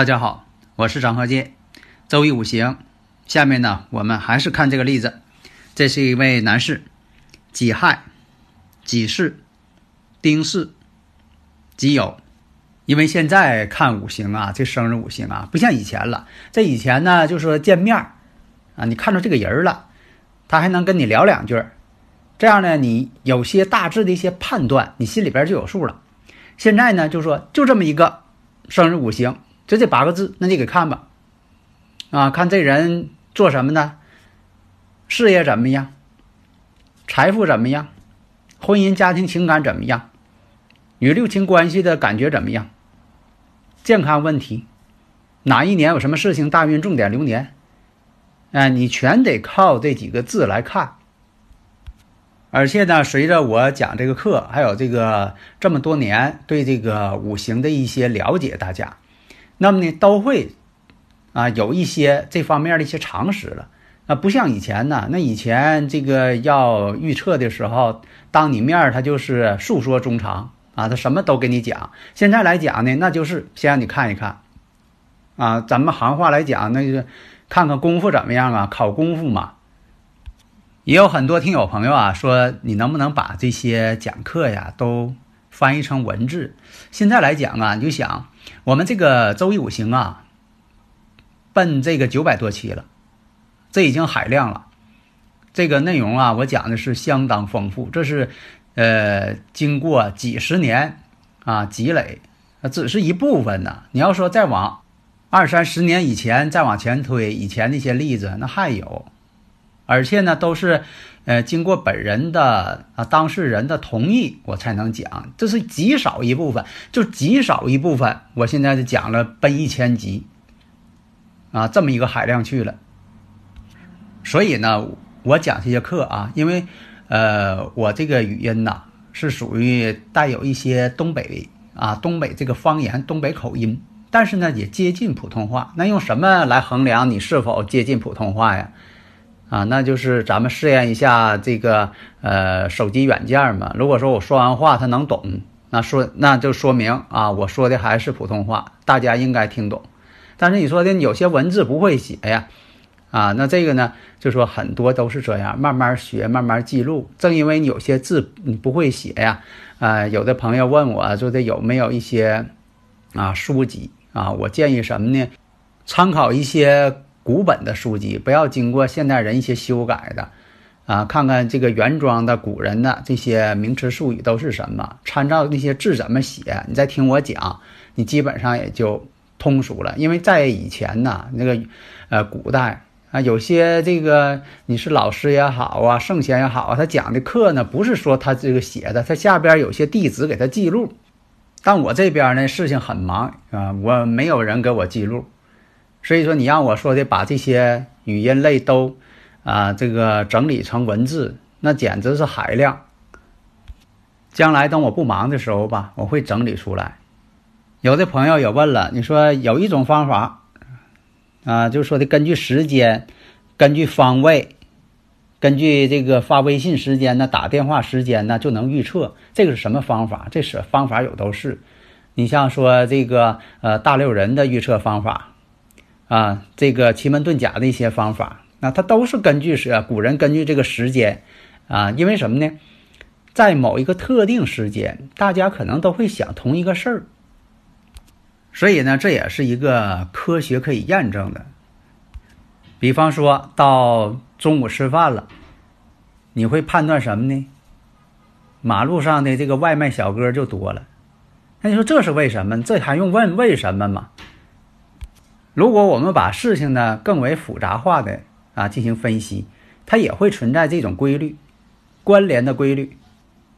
大家好，我是张鹤剑，周易五行。下面呢，我们还是看这个例子。这是一位男士，己亥、己巳、丁巳、己酉。因为现在看五行啊，这生日五行啊，不像以前了。这以前呢，就说见面啊，你看着这个人了，他还能跟你聊两句这样呢，你有些大致的一些判断，你心里边就有数了。现在呢，就说就这么一个生日五行。就这八个字，那你给看吧，啊，看这人做什么呢，事业怎么样，财富怎么样，婚姻家庭情感怎么样，与六亲关系的感觉怎么样，健康问题，哪一年有什么事情大运重点流年，哎，你全得靠这几个字来看。而且呢，随着我讲这个课，还有这个这么多年对这个五行的一些了解，大家。那么呢，都会啊有一些这方面的一些常识了啊，不像以前呢。那以前这个要预测的时候，当你面他就是诉说衷肠啊，他什么都给你讲。现在来讲呢，那就是先让你看一看啊，咱们行话来讲，那就是看看功夫怎么样啊，考功夫嘛。也有很多听友朋友啊说，你能不能把这些讲课呀都翻译成文字？现在来讲啊，你就想。我们这个周易五行啊，奔这个九百多期了，这已经海量了。这个内容啊，我讲的是相当丰富，这是呃经过几十年啊积累，只是一部分呢。你要说再往二三十年以前再往前推，以前那些例子那还有，而且呢都是。呃，经过本人的啊当事人的同意，我才能讲，这是极少一部分，就极少一部分。我现在就讲了奔一千集，啊，这么一个海量去了。所以呢，我讲这些课啊，因为呃，我这个语音呐是属于带有一些东北啊东北这个方言、东北口音，但是呢也接近普通话。那用什么来衡量你是否接近普通话呀？啊，那就是咱们试验一下这个呃手机软件嘛。如果说我说完话他能懂，那说那就说明啊我说的还是普通话，大家应该听懂。但是你说的有些文字不会写呀，啊，那这个呢就说很多都是这样，慢慢学，慢慢记录。正因为有些字你不会写呀，啊，有的朋友问我说的有没有一些啊书籍啊，我建议什么呢？参考一些。古本的书籍不要经过现代人一些修改的，啊，看看这个原装的古人的这些名词术语都是什么，参照那些字怎么写，你再听我讲，你基本上也就通俗了。因为在以前呢，那个呃古代啊，有些这个你是老师也好啊，圣贤也好啊，他讲的课呢，不是说他这个写的，他下边有些弟子给他记录，但我这边呢事情很忙啊，我没有人给我记录。所以说，你让我说的把这些语音类都，啊，这个整理成文字，那简直是海量。将来等我不忙的时候吧，我会整理出来。有的朋友也问了，你说有一种方法，啊，就是说的根据时间、根据方位、根据这个发微信时间呢、打电话时间呢，就能预测这个是什么方法？这是方法有都是。你像说这个呃大六人的预测方法。啊，这个奇门遁甲的一些方法，那它都是根据是古人根据这个时间，啊，因为什么呢？在某一个特定时间，大家可能都会想同一个事儿，所以呢，这也是一个科学可以验证的。比方说到中午吃饭了，你会判断什么呢？马路上的这个外卖小哥就多了，那你说这是为什么？这还用问为什么吗？如果我们把事情呢更为复杂化的啊进行分析，它也会存在这种规律、关联的规律。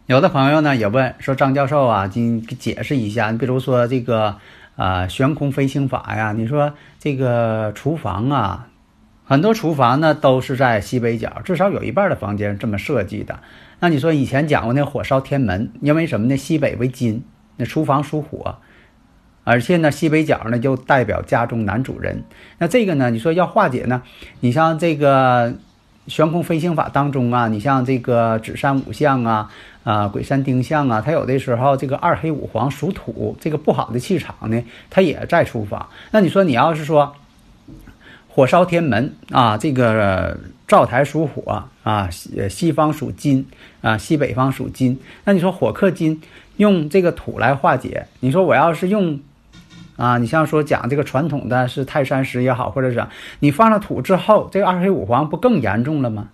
有的朋友呢也问说：“张教授啊，你解释一下，你比如说这个啊悬空飞行法呀，你说这个厨房啊，很多厨房呢都是在西北角，至少有一半的房间这么设计的。那你说以前讲过那火烧天门，因为什么呢？西北为金，那厨房属火，而且呢西北角呢就代表家中男主人。那这个呢，你说要化解呢，你像这个。”悬空飞行法当中啊，你像这个子山五象啊，啊鬼山丁象啊，它有的时候这个二黑五黄属土，这个不好的气场呢，它也在厨房。那你说你要是说火烧天门啊，这个灶台属火啊，西西方属金啊，西北方属金，那你说火克金，用这个土来化解。你说我要是用。啊，你像说讲这个传统的是泰山石也好，或者是你放了土之后，这个二黑五黄不更严重了吗？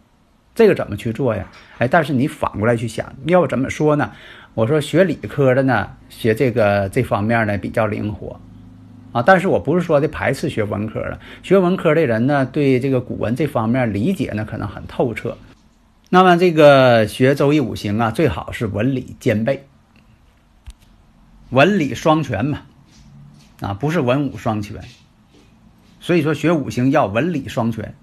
这个怎么去做呀？哎，但是你反过来去想，要怎么说呢？我说学理科的呢，学这个这方面呢比较灵活，啊，但是我不是说的排斥学文科的，学文科的人呢对这个古文这方面理解呢可能很透彻。那么这个学周易五行啊，最好是文理兼备，文理双全嘛。啊，不是文武双全，所以说学五行要文理双全。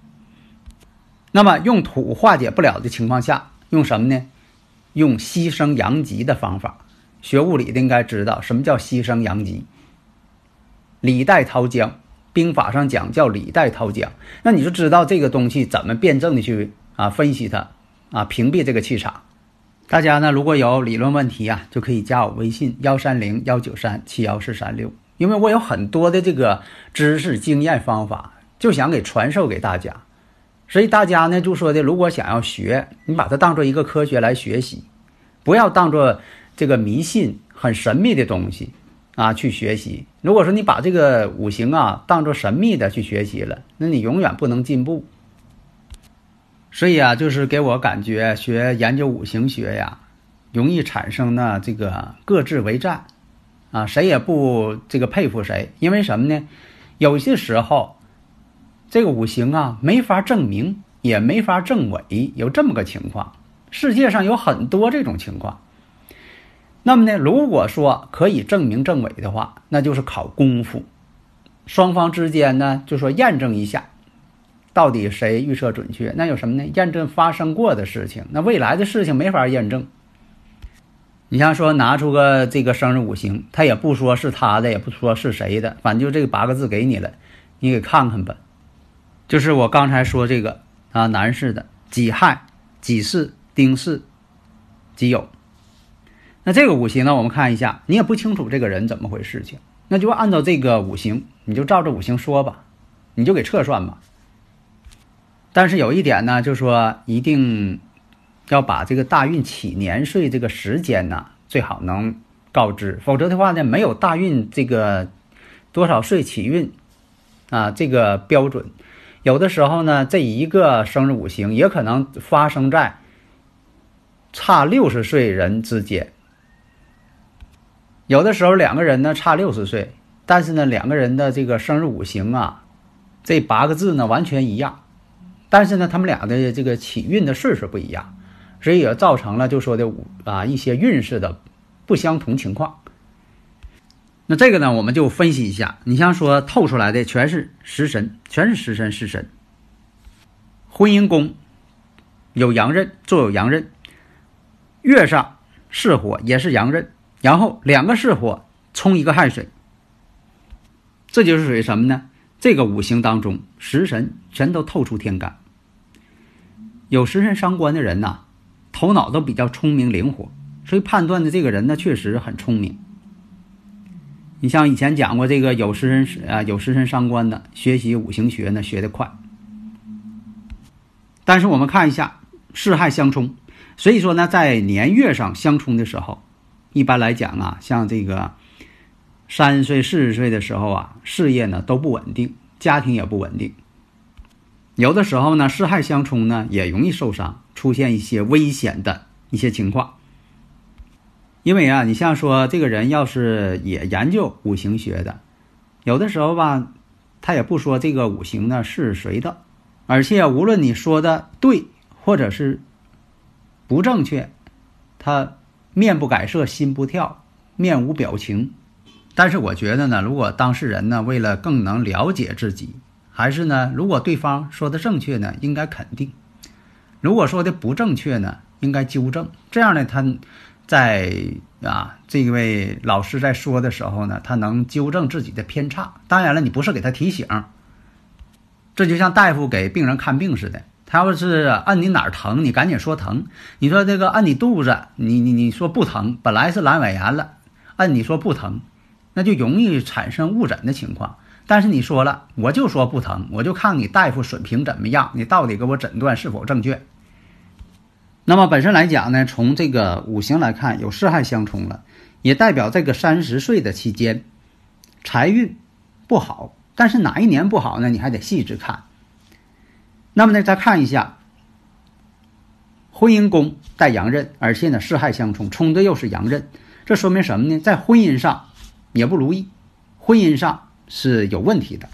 那么用土化解不了的情况下，用什么呢？用牺牲阳极的方法。学物理的应该知道什么叫牺牲阳极。李代桃僵，兵法上讲叫李代桃僵，那你就知道这个东西怎么辩证的去啊分析它啊屏蔽这个气场。大家呢如果有理论问题啊，就可以加我微信幺三零幺九三七幺四三六。因为我有很多的这个知识、经验、方法，就想给传授给大家，所以大家呢就说的，如果想要学，你把它当做一个科学来学习，不要当做这个迷信、很神秘的东西啊去学习。如果说你把这个五行啊当做神秘的去学习了，那你永远不能进步。所以啊，就是给我感觉学研究五行学呀，容易产生呢这个各自为战。啊，谁也不这个佩服谁，因为什么呢？有些时候，这个五行啊没法证明，也没法证伪，有这么个情况。世界上有很多这种情况。那么呢，如果说可以证明证伪的话，那就是考功夫。双方之间呢，就说验证一下，到底谁预测准确？那有什么呢？验证发生过的事情，那未来的事情没法验证。你像说拿出个这个生日五行，他也不说是他的，也不说是谁的，反正就这个八个字给你了，你给看看吧。就是我刚才说这个啊，男士的己亥、己巳、丁巳、己酉。那这个五行呢，我们看一下，你也不清楚这个人怎么回事情，那就按照这个五行，你就照着五行说吧，你就给测算吧。但是有一点呢，就说一定。要把这个大运起年岁这个时间呢，最好能告知，否则的话呢，没有大运这个多少岁起运啊这个标准，有的时候呢，这一个生日五行也可能发生在差六十岁人之间，有的时候两个人呢差六十岁，但是呢两个人的这个生日五行啊，这八个字呢完全一样，但是呢他们俩的这个起运的岁数不一样。所以也造成了就说的啊一些运势的不相同情况。那这个呢，我们就分析一下。你像说透出来的全是食神，全是食神食神。婚姻宫有阳刃，坐有阳刃，月上是火也是阳刃，然后两个是火冲一个亥水，这就是属于什么呢？这个五行当中食神全都透出天干，有食神伤官的人呐。头脑都比较聪明灵活，所以判断的这个人呢，确实很聪明。你像以前讲过这个有食神啊，有食神伤官的，学习五行学呢学得快。但是我们看一下四害相冲，所以说呢，在年月上相冲的时候，一般来讲啊，像这个三十岁、四十岁的时候啊，事业呢都不稳定，家庭也不稳定。有的时候呢，四害相冲呢，也容易受伤。出现一些危险的一些情况，因为啊，你像说这个人要是也研究五行学的，有的时候吧，他也不说这个五行呢是谁的，而且无论你说的对或者是不正确，他面不改色心不跳，面无表情。但是我觉得呢，如果当事人呢为了更能了解自己，还是呢，如果对方说的正确呢，应该肯定；如果说的不正确呢，应该纠正。这样呢，他在啊这位老师在说的时候呢，他能纠正自己的偏差。当然了，你不是给他提醒。这就像大夫给病人看病似的，他要是按你哪儿疼，你赶紧说疼。你说这个按你肚子，你你你说不疼，本来是阑尾炎了，按你说不疼，那就容易产生误诊的情况。但是你说了，我就说不疼，我就看你大夫水平怎么样，你到底给我诊断是否正确？那么本身来讲呢，从这个五行来看，有四害相冲了，也代表这个三十岁的期间财运不好。但是哪一年不好呢？你还得细致看。那么呢，再看一下婚姻宫带阳刃，而且呢四害相冲，冲的又是阳刃，这说明什么呢？在婚姻上也不如意，婚姻上是有问题的。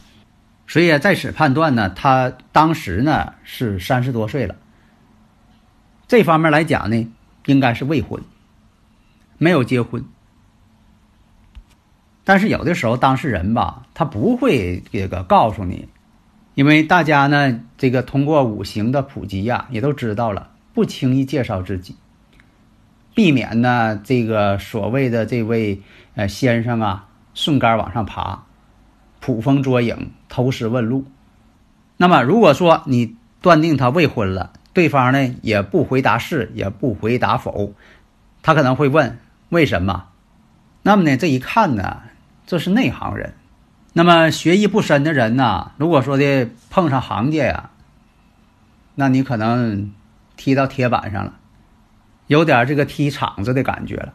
所以在此判断呢，他当时呢是三十多岁了。这方面来讲呢，应该是未婚，没有结婚。但是有的时候当事人吧，他不会这个告诉你，因为大家呢，这个通过五行的普及呀，也都知道了，不轻易介绍自己，避免呢这个所谓的这位呃先生啊顺杆往上爬，捕风捉影，偷师问路。那么如果说你断定他未婚了，对方呢也不回答是，也不回答否，他可能会问为什么？那么呢这一看呢？这是内行人，那么学艺不深的人呢？如果说的碰上行家呀，那你可能踢到铁板上了，有点这个踢场子的感觉了。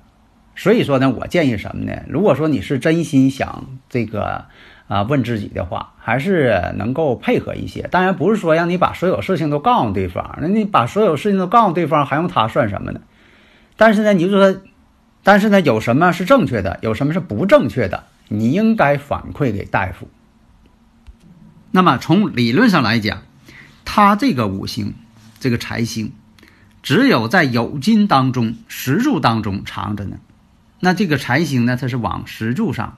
所以说呢，我建议什么呢？如果说你是真心想这个啊问自己的话，还是能够配合一些。当然不是说让你把所有事情都告诉对方，那你把所有事情都告诉对方，还用他算什么呢？但是呢，你就说，但是呢，有什么是正确的，有什么是不正确的？你应该反馈给大夫。那么从理论上来讲，他这个五行，这个财星，只有在酉金当中、石柱当中藏着呢。那这个财星呢，它是往石柱上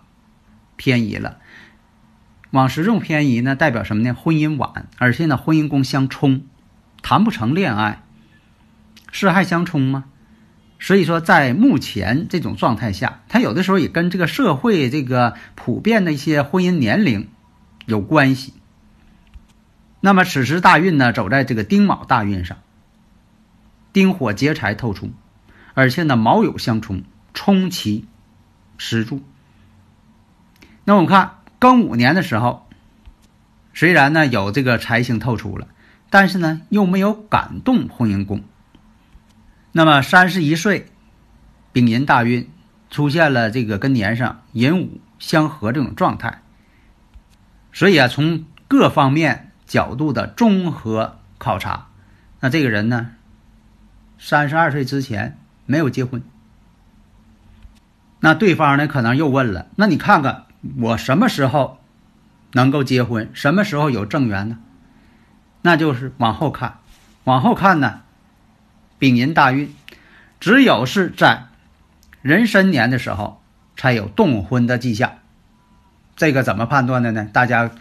偏移了。往石柱偏移呢，代表什么呢？婚姻晚，而且呢，婚姻宫相冲，谈不成恋爱。是害相冲吗？所以说，在目前这种状态下，它有的时候也跟这个社会这个普遍的一些婚姻年龄有关系。那么此时大运呢，走在这个丁卯大运上，丁火劫财透出，而且呢卯酉相冲，冲其石柱。那我们看庚午年的时候，虽然呢有这个财星透出了，但是呢又没有感动婚姻宫。那么三十一岁，丙寅大运出现了这个跟年上寅午相合这种状态，所以啊，从各方面角度的综合考察，那这个人呢，三十二岁之前没有结婚。那对方呢，可能又问了：那你看看我什么时候能够结婚？什么时候有正缘呢？那就是往后看，往后看呢。丙寅大运，只有是在壬申年的时候才有动婚的迹象。这个怎么判断的呢？大家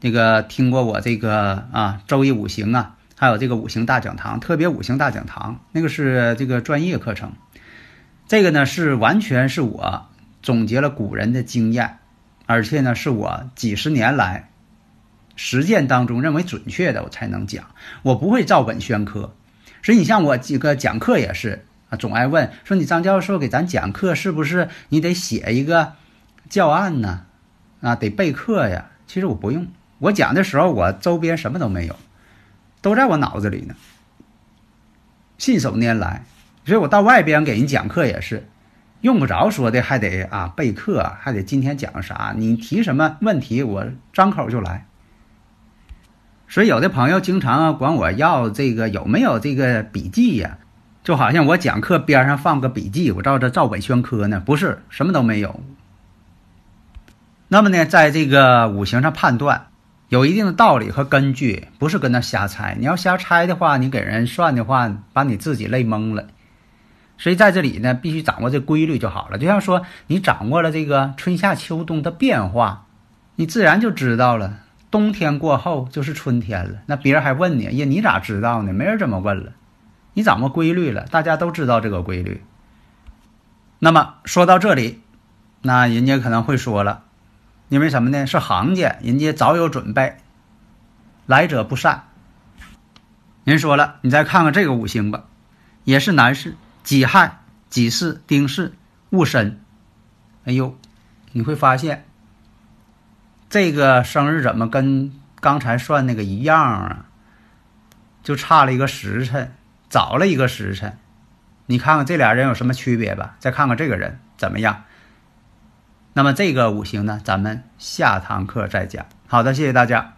那个听过我这个啊周易五行啊，还有这个五行大讲堂，特别五行大讲堂，那个是这个专业课程。这个呢是完全是我总结了古人的经验，而且呢是我几十年来实践当中认为准确的，我才能讲。我不会照本宣科。所以你像我几个讲课也是啊，总爱问说你张教授给咱讲课是不是你得写一个教案呢？啊，得备课呀。其实我不用，我讲的时候我周边什么都没有，都在我脑子里呢，信手拈来。所以我到外边给人讲课也是用不着说的，还得啊备课，还得今天讲啥，你提什么问题我张口就来。所以有的朋友经常管我要这个有没有这个笔记呀？就好像我讲课边上放个笔记，我照着照本宣科呢？不是，什么都没有。那么呢，在这个五行上判断，有一定的道理和根据，不是跟那瞎猜。你要瞎猜的话，你给人算的话，把你自己累懵了。所以在这里呢，必须掌握这规律就好了。就像说，你掌握了这个春夏秋冬的变化，你自然就知道了。冬天过后就是春天了。那别人还问你，呀，你咋知道呢？没人这么问了。你掌握规律了，大家都知道这个规律。那么说到这里，那人家可能会说了，因为什么呢？是行家，人家早有准备，来者不善。人说了，你再看看这个五行吧，也是男士。己亥、己巳、丁巳、戊申，哎呦，你会发现这个生日怎么跟刚才算那个一样啊？就差了一个时辰，早了一个时辰。你看看这俩人有什么区别吧？再看看这个人怎么样？那么这个五行呢，咱们下堂课再讲。好的，谢谢大家。